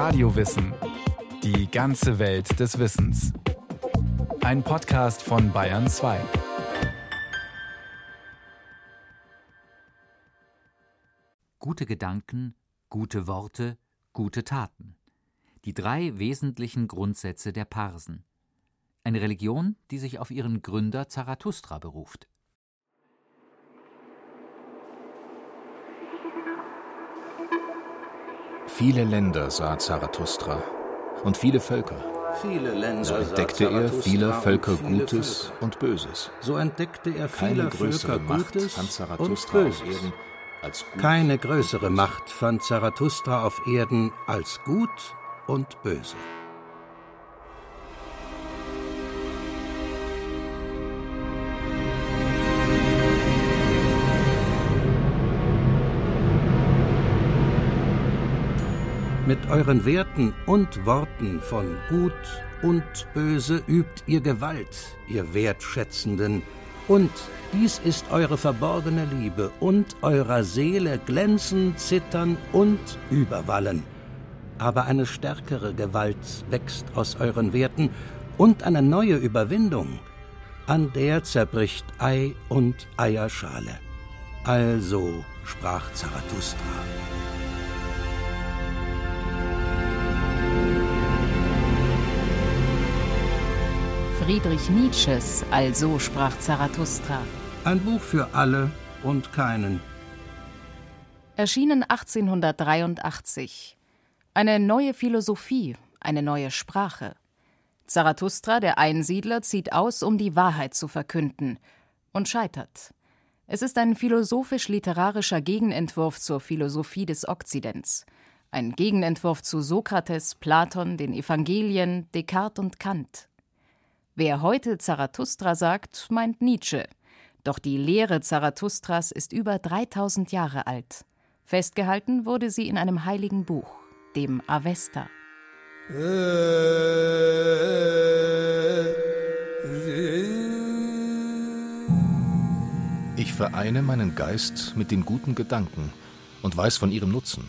Radiowissen. Die ganze Welt des Wissens. Ein Podcast von Bayern 2. Gute Gedanken, gute Worte, gute Taten. Die drei wesentlichen Grundsätze der Parsen. Eine Religion, die sich auf ihren Gründer Zarathustra beruft. Viele Länder sah Zarathustra und viele Völker. Viele Länder so entdeckte er vieler Völker Gutes Völker. und Böses. So entdeckte er vieler Völker Gutes und Böses. Gut. Keine größere Macht fand Zarathustra auf Erden als gut und böse. Mit euren Werten und Worten von Gut und Böse übt ihr Gewalt, ihr Wertschätzenden, und dies ist eure verborgene Liebe und eurer Seele glänzen, zittern und überwallen. Aber eine stärkere Gewalt wächst aus euren Werten und eine neue Überwindung, an der zerbricht Ei und Eierschale. Also sprach Zarathustra. Friedrich Nietzsches Also sprach Zarathustra. Ein Buch für alle und keinen. Erschienen 1883. Eine neue Philosophie, eine neue Sprache. Zarathustra, der Einsiedler, zieht aus, um die Wahrheit zu verkünden und scheitert. Es ist ein philosophisch-literarischer Gegenentwurf zur Philosophie des Okzidents. Ein Gegenentwurf zu Sokrates, Platon, den Evangelien, Descartes und Kant. Wer heute Zarathustra sagt, meint Nietzsche. Doch die Lehre Zarathustras ist über 3000 Jahre alt. Festgehalten wurde sie in einem heiligen Buch, dem Avesta. Ich vereine meinen Geist mit den guten Gedanken und weiß von ihrem Nutzen.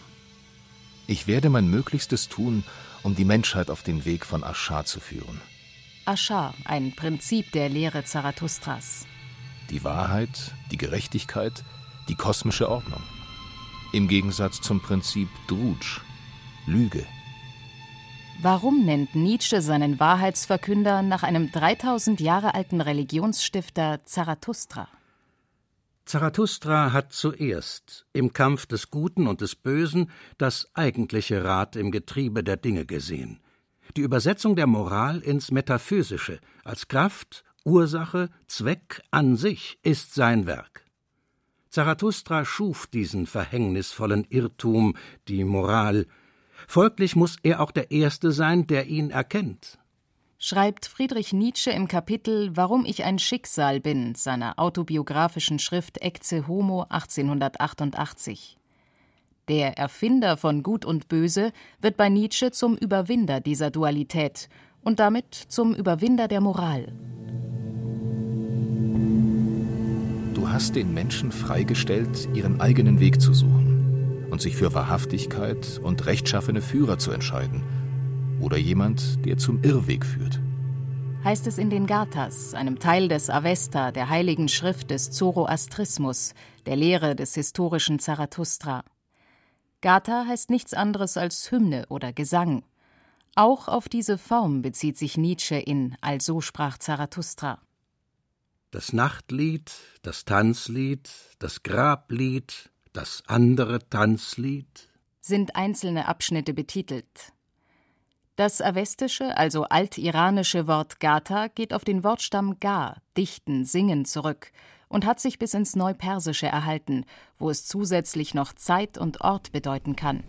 Ich werde mein Möglichstes tun, um die Menschheit auf den Weg von Aschar zu führen. Aschar, ein Prinzip der Lehre Zarathustras. Die Wahrheit, die Gerechtigkeit, die kosmische Ordnung. Im Gegensatz zum Prinzip Drutsch, Lüge. Warum nennt Nietzsche seinen Wahrheitsverkünder nach einem 3000 Jahre alten Religionsstifter Zarathustra? Zarathustra hat zuerst im Kampf des Guten und des Bösen das eigentliche Rad im Getriebe der Dinge gesehen die Übersetzung der Moral ins Metaphysische als Kraft, Ursache, Zweck an sich ist sein Werk. Zarathustra schuf diesen verhängnisvollen Irrtum, die Moral. Folglich muss er auch der Erste sein, der ihn erkennt. Schreibt Friedrich Nietzsche im Kapitel Warum ich ein Schicksal bin, seiner autobiografischen Schrift Ecce Homo 1888. Der Erfinder von Gut und Böse wird bei Nietzsche zum Überwinder dieser Dualität und damit zum Überwinder der Moral. Du hast den Menschen freigestellt, ihren eigenen Weg zu suchen und sich für Wahrhaftigkeit und rechtschaffene Führer zu entscheiden oder jemand, der zum Irrweg führt. Heißt es in den Gathas, einem Teil des Avesta, der heiligen Schrift des Zoroastrismus, der Lehre des historischen Zarathustra. Gatha heißt nichts anderes als Hymne oder Gesang. Auch auf diese Form bezieht sich Nietzsche in Also sprach Zarathustra. Das Nachtlied, das Tanzlied, das Grablied, das andere Tanzlied sind einzelne Abschnitte betitelt. Das avestische, also altiranische Wort Gatha geht auf den Wortstamm Ga, dichten, singen zurück und hat sich bis ins Neupersische erhalten, wo es zusätzlich noch Zeit und Ort bedeuten kann.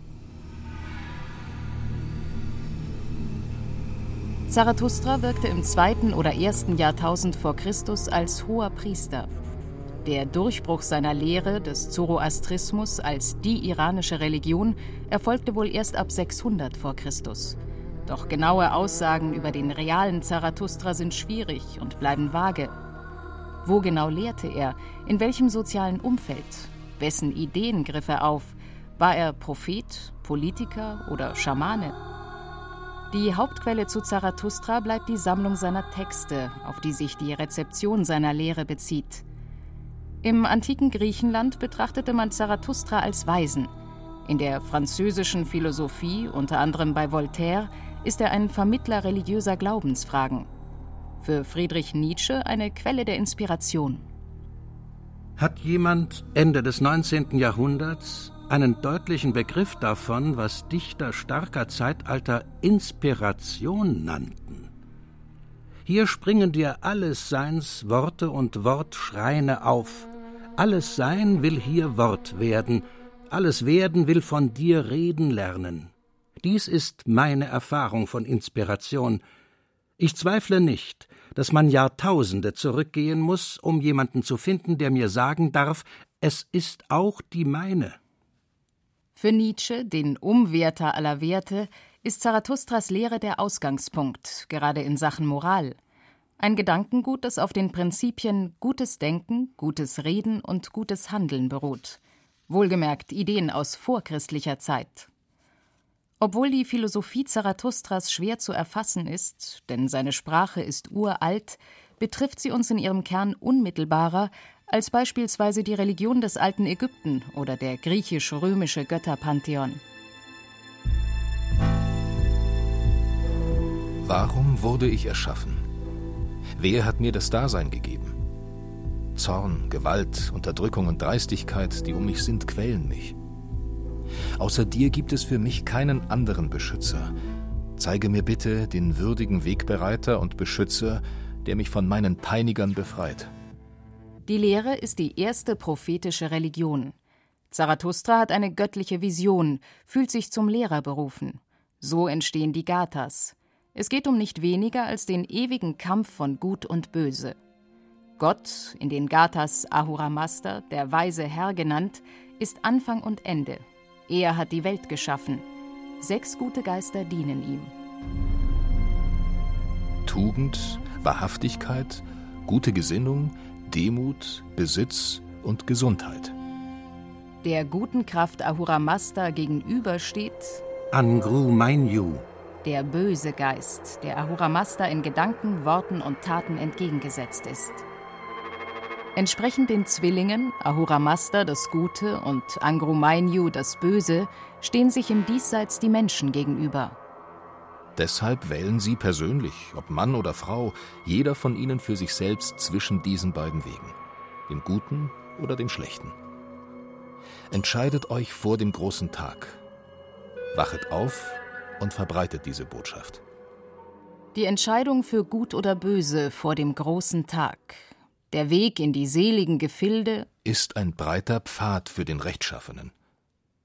Zarathustra wirkte im zweiten oder ersten Jahrtausend vor Christus als hoher Priester. Der Durchbruch seiner Lehre des Zoroastrismus als die iranische Religion erfolgte wohl erst ab 600 vor Christus. Doch genaue Aussagen über den realen Zarathustra sind schwierig und bleiben vage. Wo genau lehrte er? In welchem sozialen Umfeld? Wessen Ideen griff er auf? War er Prophet, Politiker oder Schamane? Die Hauptquelle zu Zarathustra bleibt die Sammlung seiner Texte, auf die sich die Rezeption seiner Lehre bezieht. Im antiken Griechenland betrachtete man Zarathustra als Weisen. In der französischen Philosophie, unter anderem bei Voltaire, ist er ein Vermittler religiöser Glaubensfragen. Für Friedrich Nietzsche eine Quelle der Inspiration. Hat jemand Ende des 19. Jahrhunderts einen deutlichen Begriff davon, was Dichter starker Zeitalter Inspiration nannten. Hier springen dir alles Seins Worte und Wortschreine auf. Alles Sein will hier Wort werden, alles Werden will von dir reden lernen. Dies ist meine Erfahrung von Inspiration. Ich zweifle nicht, dass man Jahrtausende zurückgehen muss, um jemanden zu finden, der mir sagen darf, es ist auch die meine. Für Nietzsche, den Umwerter aller Werte, ist Zarathustras Lehre der Ausgangspunkt, gerade in Sachen Moral. Ein Gedankengut, das auf den Prinzipien gutes Denken, gutes Reden und gutes Handeln beruht. Wohlgemerkt Ideen aus vorchristlicher Zeit. Obwohl die Philosophie Zarathustras schwer zu erfassen ist, denn seine Sprache ist uralt, betrifft sie uns in ihrem Kern unmittelbarer als beispielsweise die Religion des alten Ägypten oder der griechisch-römische Götterpantheon. Warum wurde ich erschaffen? Wer hat mir das Dasein gegeben? Zorn, Gewalt, Unterdrückung und Dreistigkeit, die um mich sind, quälen mich. Außer dir gibt es für mich keinen anderen Beschützer. Zeige mir bitte den würdigen Wegbereiter und Beschützer, der mich von meinen Peinigern befreit. Die Lehre ist die erste prophetische Religion. Zarathustra hat eine göttliche Vision, fühlt sich zum Lehrer berufen. So entstehen die Gathas. Es geht um nicht weniger als den ewigen Kampf von Gut und Böse. Gott, in den Gathas Ahura Mazda, der weise Herr genannt, ist Anfang und Ende. Er hat die Welt geschaffen. Sechs gute Geister dienen ihm. Tugend, Wahrhaftigkeit, gute Gesinnung, Demut, Besitz und Gesundheit. Der guten Kraft Ahura Mazda gegenüber steht Angru Mainyu, der böse Geist, der Ahura Mazda in Gedanken, Worten und Taten entgegengesetzt ist. Entsprechend den Zwillingen, Ahura Mazda das Gute und Angru Mainyu das Böse, stehen sich im Diesseits die Menschen gegenüber. Deshalb wählen Sie persönlich, ob Mann oder Frau, jeder von Ihnen für sich selbst zwischen diesen beiden Wegen, dem Guten oder dem Schlechten. Entscheidet euch vor dem großen Tag. Wachet auf und verbreitet diese Botschaft. Die Entscheidung für Gut oder Böse vor dem großen Tag, der Weg in die seligen Gefilde, ist ein breiter Pfad für den Rechtschaffenen,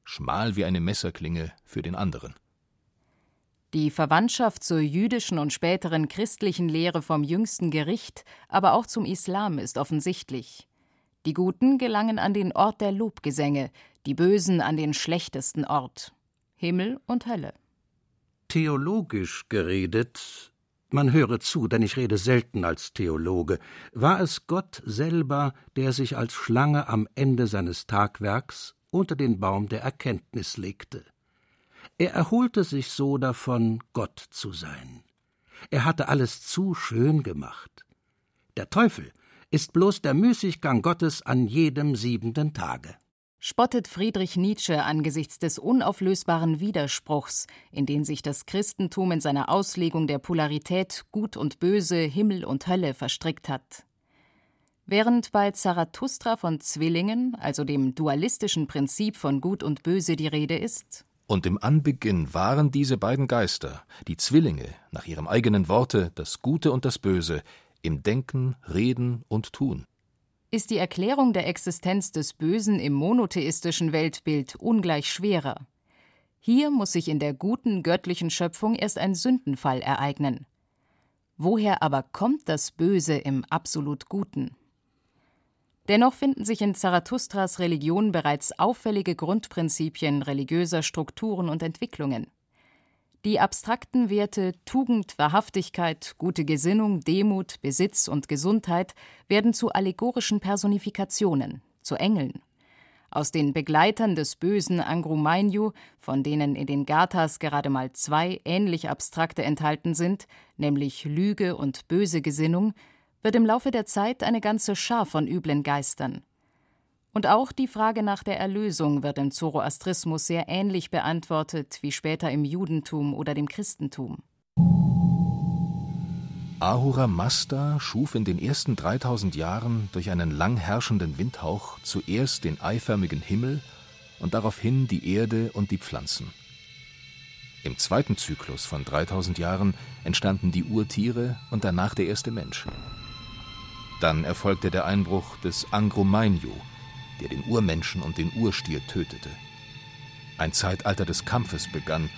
schmal wie eine Messerklinge für den anderen. Die Verwandtschaft zur jüdischen und späteren christlichen Lehre vom jüngsten Gericht, aber auch zum Islam ist offensichtlich. Die Guten gelangen an den Ort der Lobgesänge, die Bösen an den schlechtesten Ort Himmel und Hölle. Theologisch geredet, man höre zu, denn ich rede selten als Theologe, war es Gott selber, der sich als Schlange am Ende seines Tagwerks unter den Baum der Erkenntnis legte. Er erholte sich so davon, Gott zu sein. Er hatte alles zu schön gemacht. Der Teufel ist bloß der Müßiggang Gottes an jedem siebenten Tage. Spottet Friedrich Nietzsche angesichts des unauflösbaren Widerspruchs, in den sich das Christentum in seiner Auslegung der Polarität Gut und Böse, Himmel und Hölle verstrickt hat. Während bei Zarathustra von Zwillingen, also dem dualistischen Prinzip von Gut und Böse, die Rede ist, und im Anbeginn waren diese beiden Geister, die Zwillinge, nach ihrem eigenen Worte, das Gute und das Böse, im Denken, Reden und Tun. Ist die Erklärung der Existenz des Bösen im monotheistischen Weltbild ungleich schwerer. Hier muss sich in der guten göttlichen Schöpfung erst ein Sündenfall ereignen. Woher aber kommt das Böse im absolut Guten? Dennoch finden sich in Zarathustras Religion bereits auffällige Grundprinzipien religiöser Strukturen und Entwicklungen. Die abstrakten Werte Tugend, Wahrhaftigkeit, gute Gesinnung, Demut, Besitz und Gesundheit werden zu allegorischen Personifikationen, zu Engeln. Aus den Begleitern des bösen Angrumainyu, von denen in den Gathas gerade mal zwei ähnlich abstrakte enthalten sind, nämlich Lüge und böse Gesinnung, wird im Laufe der Zeit eine ganze Schar von üblen Geistern. Und auch die Frage nach der Erlösung wird im Zoroastrismus sehr ähnlich beantwortet wie später im Judentum oder dem Christentum. Ahura Mazda schuf in den ersten 3000 Jahren durch einen lang herrschenden Windhauch zuerst den eiförmigen Himmel und daraufhin die Erde und die Pflanzen. Im zweiten Zyklus von 3000 Jahren entstanden die Urtiere und danach der erste Mensch. Dann erfolgte der Einbruch des Angromainyu, der den Urmenschen und den Urstier tötete. Ein Zeitalter des Kampfes begann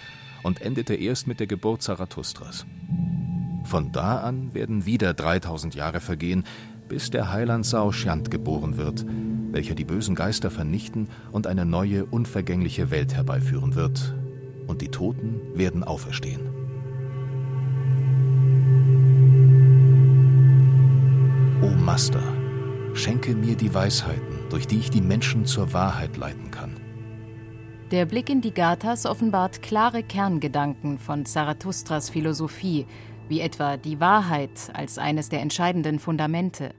und endete erst mit der Geburt Zarathustras. Von da an werden wieder 3000 Jahre vergehen, bis der Heiland Saoshyant geboren wird, welcher die bösen Geister vernichten und eine neue, unvergängliche Welt herbeiführen wird. Und die Toten werden auferstehen. O Master, schenke mir die Weisheiten, durch die ich die Menschen zur Wahrheit leiten kann. Der Blick in die Gathas offenbart klare Kerngedanken von Zarathustras Philosophie, wie etwa die Wahrheit als eines der entscheidenden Fundamente.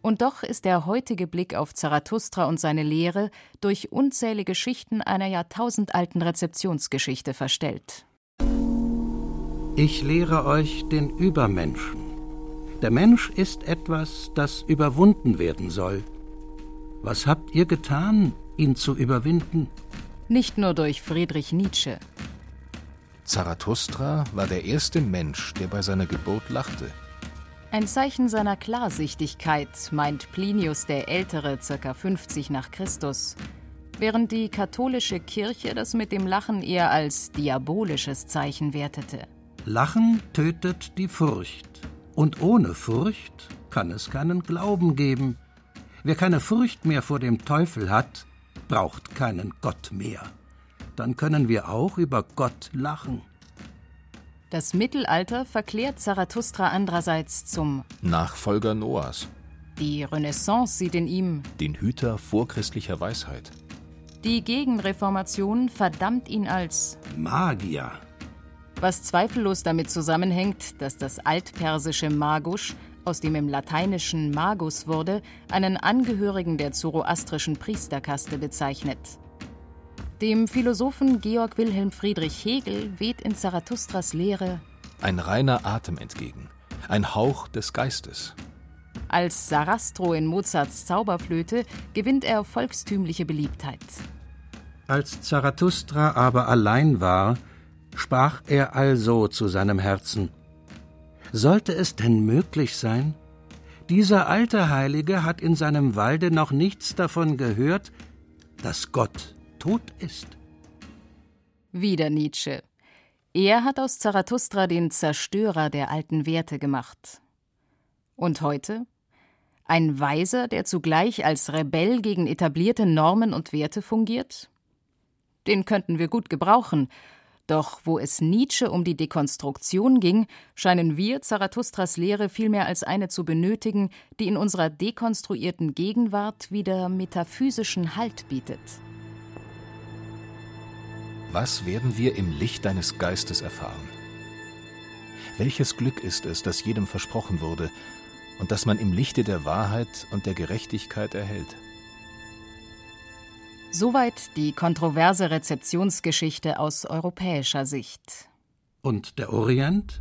Und doch ist der heutige Blick auf Zarathustra und seine Lehre durch unzählige Schichten einer jahrtausendalten Rezeptionsgeschichte verstellt. Ich lehre euch den Übermenschen. Der Mensch ist etwas, das überwunden werden soll. Was habt ihr getan, ihn zu überwinden? Nicht nur durch Friedrich Nietzsche. Zarathustra war der erste Mensch, der bei seiner Geburt lachte. Ein Zeichen seiner Klarsichtigkeit, meint Plinius der Ältere, ca. 50 nach Christus, während die katholische Kirche das mit dem Lachen eher als diabolisches Zeichen wertete. Lachen tötet die Furcht. Und ohne Furcht kann es keinen Glauben geben. Wer keine Furcht mehr vor dem Teufel hat, braucht keinen Gott mehr dann können wir auch über Gott lachen. Das Mittelalter verklärt Zarathustra andererseits zum Nachfolger Noahs. Die Renaissance sieht in ihm den Hüter vorchristlicher Weisheit. Die Gegenreformation verdammt ihn als Magier. Was zweifellos damit zusammenhängt, dass das altpersische Magusch, aus dem im Lateinischen Magus wurde, einen Angehörigen der zoroastrischen Priesterkaste bezeichnet. Dem Philosophen Georg Wilhelm Friedrich Hegel weht in Zarathustras Lehre ein reiner Atem entgegen, ein Hauch des Geistes. Als Sarastro in Mozarts Zauberflöte gewinnt er volkstümliche Beliebtheit. Als Zarathustra aber allein war, sprach er also zu seinem Herzen: Sollte es denn möglich sein? Dieser alte Heilige hat in seinem Walde noch nichts davon gehört, dass Gott tot ist. Wieder Nietzsche. Er hat aus Zarathustra den Zerstörer der alten Werte gemacht. Und heute? Ein Weiser, der zugleich als Rebell gegen etablierte Normen und Werte fungiert? Den könnten wir gut gebrauchen, doch wo es Nietzsche um die Dekonstruktion ging, scheinen wir Zarathustras Lehre vielmehr als eine zu benötigen, die in unserer dekonstruierten Gegenwart wieder metaphysischen Halt bietet. Was werden wir im Licht deines Geistes erfahren? Welches Glück ist es, das jedem versprochen wurde und das man im Lichte der Wahrheit und der Gerechtigkeit erhält? Soweit die kontroverse Rezeptionsgeschichte aus europäischer Sicht. Und der Orient?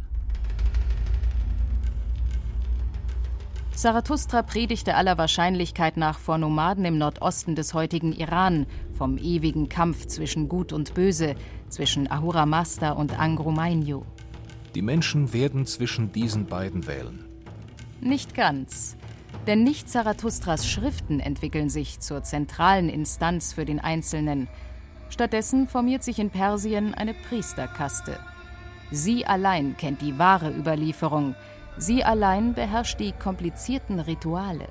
Zarathustra predigte aller Wahrscheinlichkeit nach vor Nomaden im Nordosten des heutigen Iran vom ewigen Kampf zwischen Gut und Böse, zwischen Ahura Mazda und Angro Mainyu. Die Menschen werden zwischen diesen beiden wählen. Nicht ganz. Denn nicht Zarathustras Schriften entwickeln sich zur zentralen Instanz für den Einzelnen. Stattdessen formiert sich in Persien eine Priesterkaste. Sie allein kennt die wahre Überlieferung, Sie allein beherrscht die komplizierten Rituale.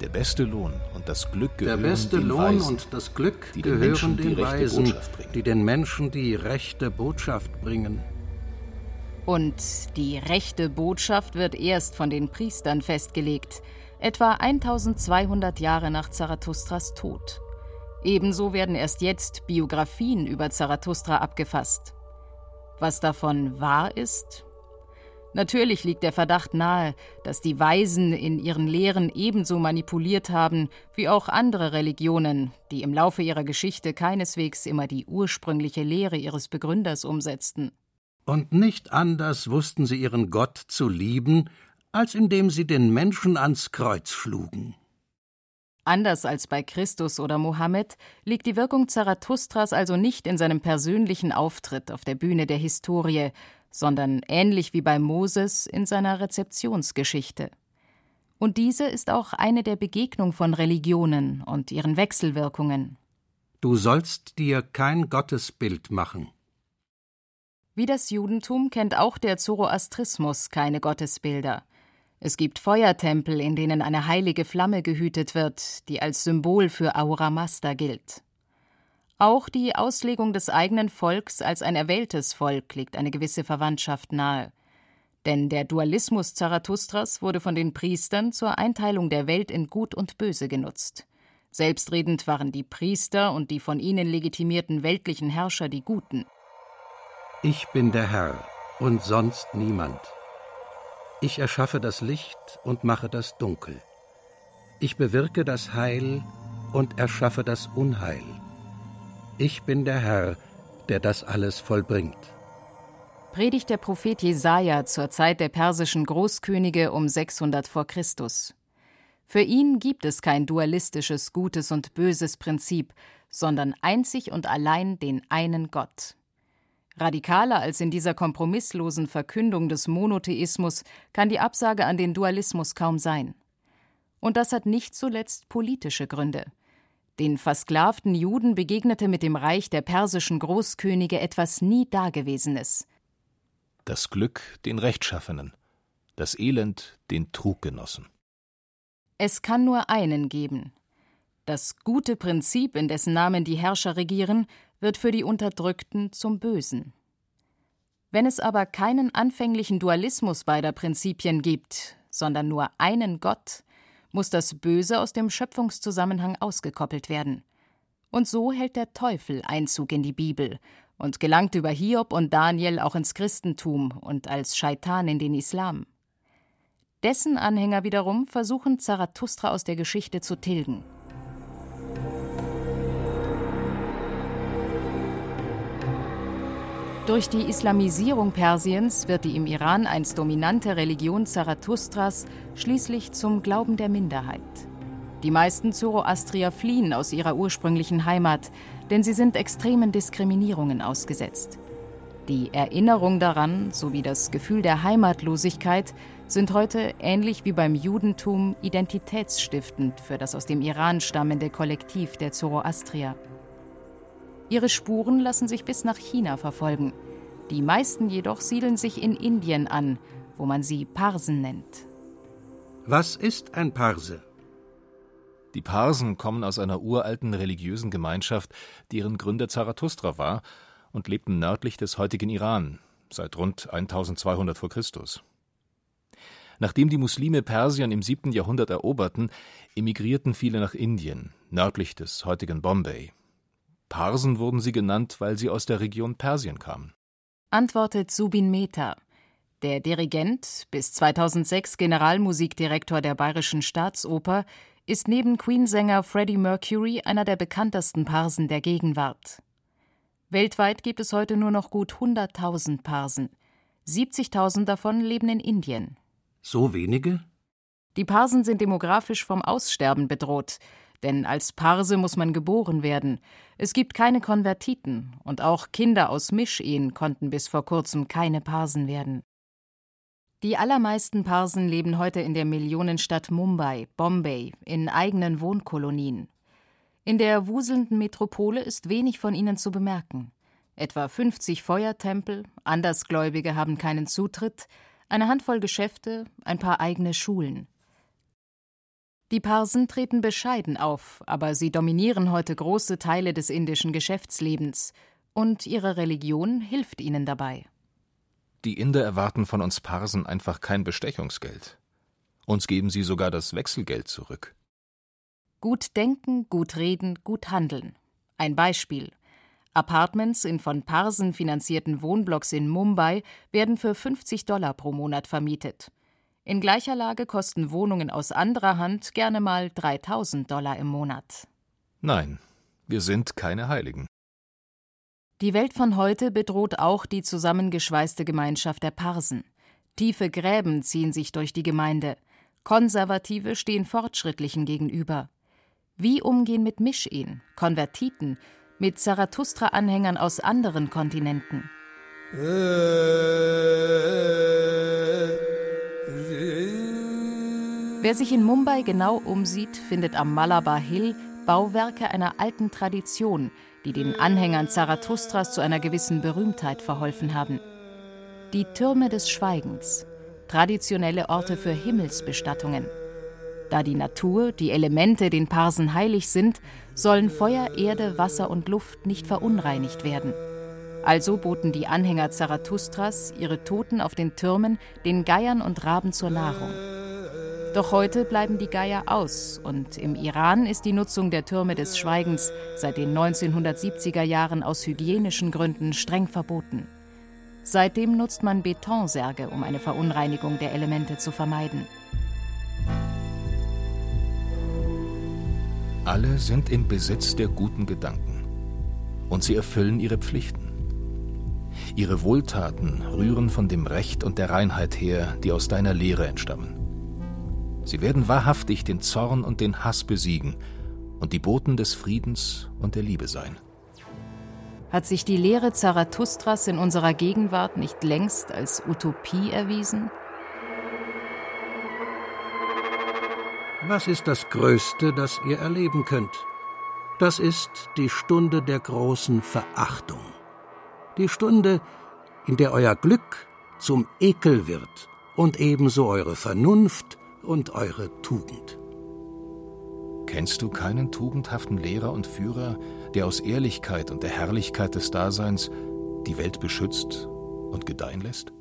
Der beste Lohn und das Glück gehören Der beste den Lohn Weisen, und das Glück gehören den, den Weisen, die den Menschen die rechte Botschaft bringen. Und die rechte Botschaft wird erst von den Priestern festgelegt. etwa 1200 Jahre nach Zarathustras Tod. Ebenso werden erst jetzt Biografien über Zarathustra abgefasst. Was davon wahr ist? Natürlich liegt der Verdacht nahe, dass die Weisen in ihren Lehren ebenso manipuliert haben wie auch andere Religionen, die im Laufe ihrer Geschichte keineswegs immer die ursprüngliche Lehre ihres Begründers umsetzten. Und nicht anders wussten sie ihren Gott zu lieben, als indem sie den Menschen ans Kreuz schlugen. Anders als bei Christus oder Mohammed liegt die Wirkung Zarathustras also nicht in seinem persönlichen Auftritt auf der Bühne der Historie, sondern ähnlich wie bei Moses in seiner Rezeptionsgeschichte. Und diese ist auch eine der Begegnung von Religionen und ihren Wechselwirkungen. Du sollst dir kein Gottesbild machen. Wie das Judentum kennt auch der Zoroastrismus keine Gottesbilder. Es gibt Feuertempel, in denen eine heilige Flamme gehütet wird, die als Symbol für Aura Mazda gilt. Auch die Auslegung des eigenen Volks als ein erwähltes Volk legt eine gewisse Verwandtschaft nahe. Denn der Dualismus Zarathustras wurde von den Priestern zur Einteilung der Welt in Gut und Böse genutzt. Selbstredend waren die Priester und die von ihnen legitimierten weltlichen Herrscher die Guten. Ich bin der Herr und sonst niemand. Ich erschaffe das Licht und mache das Dunkel. Ich bewirke das Heil und erschaffe das Unheil. Ich bin der Herr, der das alles vollbringt. Predigt der Prophet Jesaja zur Zeit der persischen Großkönige um 600 vor Christus. Für ihn gibt es kein dualistisches Gutes und Böses Prinzip, sondern einzig und allein den einen Gott. Radikaler als in dieser kompromisslosen Verkündung des Monotheismus kann die Absage an den Dualismus kaum sein. Und das hat nicht zuletzt politische Gründe. Den versklavten Juden begegnete mit dem Reich der persischen Großkönige etwas nie Dagewesenes. Das Glück den Rechtschaffenen, das Elend den Truggenossen. Es kann nur einen geben. Das gute Prinzip, in dessen Namen die Herrscher regieren, wird für die Unterdrückten zum Bösen. Wenn es aber keinen anfänglichen Dualismus beider Prinzipien gibt, sondern nur einen Gott, muss das Böse aus dem Schöpfungszusammenhang ausgekoppelt werden. Und so hält der Teufel Einzug in die Bibel und gelangt über Hiob und Daniel auch ins Christentum und als Scheitan in den Islam. Dessen Anhänger wiederum versuchen Zarathustra aus der Geschichte zu tilgen. Durch die Islamisierung Persiens wird die im Iran einst dominante Religion Zarathustras schließlich zum Glauben der Minderheit. Die meisten Zoroastrier fliehen aus ihrer ursprünglichen Heimat, denn sie sind extremen Diskriminierungen ausgesetzt. Die Erinnerung daran sowie das Gefühl der Heimatlosigkeit sind heute ähnlich wie beim Judentum identitätsstiftend für das aus dem Iran stammende Kollektiv der Zoroastrier. Ihre Spuren lassen sich bis nach China verfolgen. Die meisten jedoch siedeln sich in Indien an, wo man sie Parsen nennt. Was ist ein Parse? Die Parsen kommen aus einer uralten religiösen Gemeinschaft, deren Gründer Zarathustra war und lebten nördlich des heutigen Iran, seit rund 1200 vor Christus. Nachdem die Muslime Persien im 7. Jahrhundert eroberten, emigrierten viele nach Indien, nördlich des heutigen Bombay. Parsen wurden sie genannt, weil sie aus der Region Persien kamen. Antwortet Subin Mehta. Der Dirigent, bis 2006 Generalmusikdirektor der Bayerischen Staatsoper, ist neben Queen-Sänger Freddie Mercury einer der bekanntesten Parsen der Gegenwart. Weltweit gibt es heute nur noch gut 100.000 Parsen. 70.000 davon leben in Indien. So wenige? Die Parsen sind demografisch vom Aussterben bedroht. Denn als Parse muss man geboren werden. Es gibt keine Konvertiten und auch Kinder aus Mischehen konnten bis vor kurzem keine Parsen werden. Die allermeisten Parsen leben heute in der Millionenstadt Mumbai, Bombay, in eigenen Wohnkolonien. In der wuselnden Metropole ist wenig von ihnen zu bemerken. Etwa 50 Feuertempel, Andersgläubige haben keinen Zutritt, eine Handvoll Geschäfte, ein paar eigene Schulen. Die Parsen treten bescheiden auf, aber sie dominieren heute große Teile des indischen Geschäftslebens, und ihre Religion hilft ihnen dabei. Die Inder erwarten von uns Parsen einfach kein Bestechungsgeld. Uns geben sie sogar das Wechselgeld zurück. Gut denken, gut reden, gut handeln. Ein Beispiel. Apartments in von Parsen finanzierten Wohnblocks in Mumbai werden für 50 Dollar pro Monat vermietet. In gleicher Lage kosten Wohnungen aus anderer Hand gerne mal 3000 Dollar im Monat. Nein, wir sind keine Heiligen. Die Welt von heute bedroht auch die zusammengeschweißte Gemeinschaft der Parsen. Tiefe Gräben ziehen sich durch die Gemeinde. Konservative stehen Fortschrittlichen gegenüber. Wie umgehen mit Mischehen, Konvertiten, mit Zarathustra-Anhängern aus anderen Kontinenten? Wer sich in Mumbai genau umsieht, findet am Malabar Hill Bauwerke einer alten Tradition, die den Anhängern Zarathustras zu einer gewissen Berühmtheit verholfen haben. Die Türme des Schweigens, traditionelle Orte für Himmelsbestattungen. Da die Natur, die Elemente den Parsen heilig sind, sollen Feuer, Erde, Wasser und Luft nicht verunreinigt werden. Also boten die Anhänger Zarathustras ihre Toten auf den Türmen den Geiern und Raben zur Nahrung. Doch heute bleiben die Geier aus und im Iran ist die Nutzung der Türme des Schweigens seit den 1970er Jahren aus hygienischen Gründen streng verboten. Seitdem nutzt man Betonsärge, um eine Verunreinigung der Elemente zu vermeiden. Alle sind im Besitz der guten Gedanken und sie erfüllen ihre Pflichten. Ihre Wohltaten rühren von dem Recht und der Reinheit her, die aus deiner Lehre entstammen. Sie werden wahrhaftig den Zorn und den Hass besiegen und die Boten des Friedens und der Liebe sein. Hat sich die Lehre Zarathustras in unserer Gegenwart nicht längst als Utopie erwiesen? Was ist das Größte, das ihr erleben könnt? Das ist die Stunde der großen Verachtung. Die Stunde, in der euer Glück zum Ekel wird und ebenso eure Vernunft und eure Tugend. Kennst du keinen tugendhaften Lehrer und Führer, der aus Ehrlichkeit und der Herrlichkeit des Daseins die Welt beschützt und gedeihen lässt?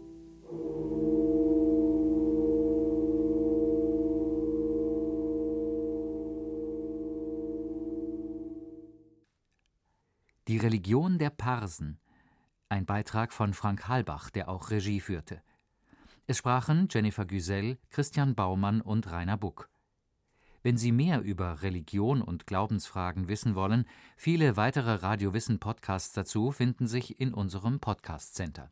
Die Religion der Parsen. Ein Beitrag von Frank Halbach, der auch Regie führte. Es sprachen Jennifer Güsell, Christian Baumann und Rainer Buck. Wenn Sie mehr über Religion und Glaubensfragen wissen wollen, viele weitere Radio Wissen Podcasts dazu finden sich in unserem Podcast Center.